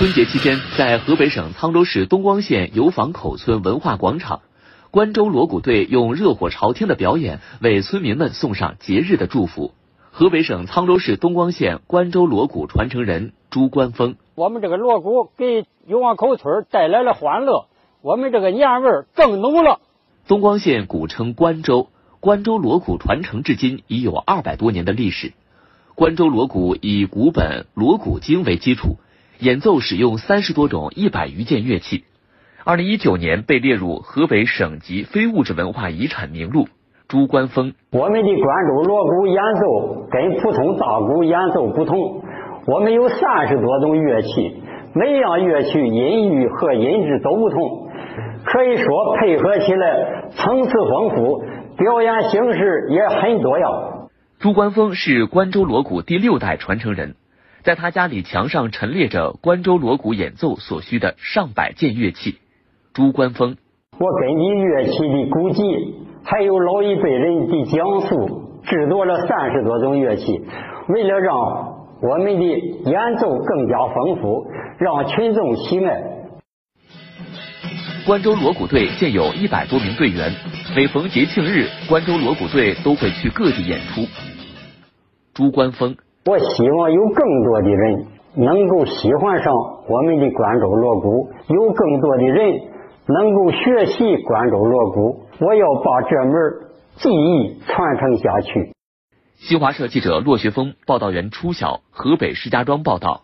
春节期间，在河北省沧州市东光县油坊口村文化广场，关州锣鼓队用热火朝天的表演为村民们送上节日的祝福。河北省沧州市东光县关州锣鼓传承人朱关峰：我们这个锣鼓给油坊口村带来了欢乐，我们这个年味儿更浓了。东光县古称关州，关州锣鼓传承至今已有二百多年的历史。关州锣鼓以古本《锣鼓经》为基础。演奏使用三十多种一百余件乐器，二零一九年被列入河北省级非物质文化遗产名录。朱关峰，我们的关州锣鼓演奏跟普通大鼓演奏不同，我们有三十多种乐器，每样乐器音域和音质都不同，可以说配合起来层次丰富，表演形式也很多样。朱关峰是关州锣鼓第六代传承人。在他家里墙上陈列着关州锣鼓演奏所需的上百件乐器。朱关峰，我根据乐器的古籍，还有老一辈人的讲述，制作了三十多种乐器，为了让我们的演奏更加丰富，让群众喜爱。关州锣鼓队现有一百多名队员，每逢节庆日，关州锣鼓队都会去各地演出。朱关峰。我希望有更多的人能够喜欢上我们的关州锣鼓，有更多的人能够学习关州锣鼓。我要把这门技艺传承下去。新华社记者骆学峰，报道员初晓，河北石家庄报道。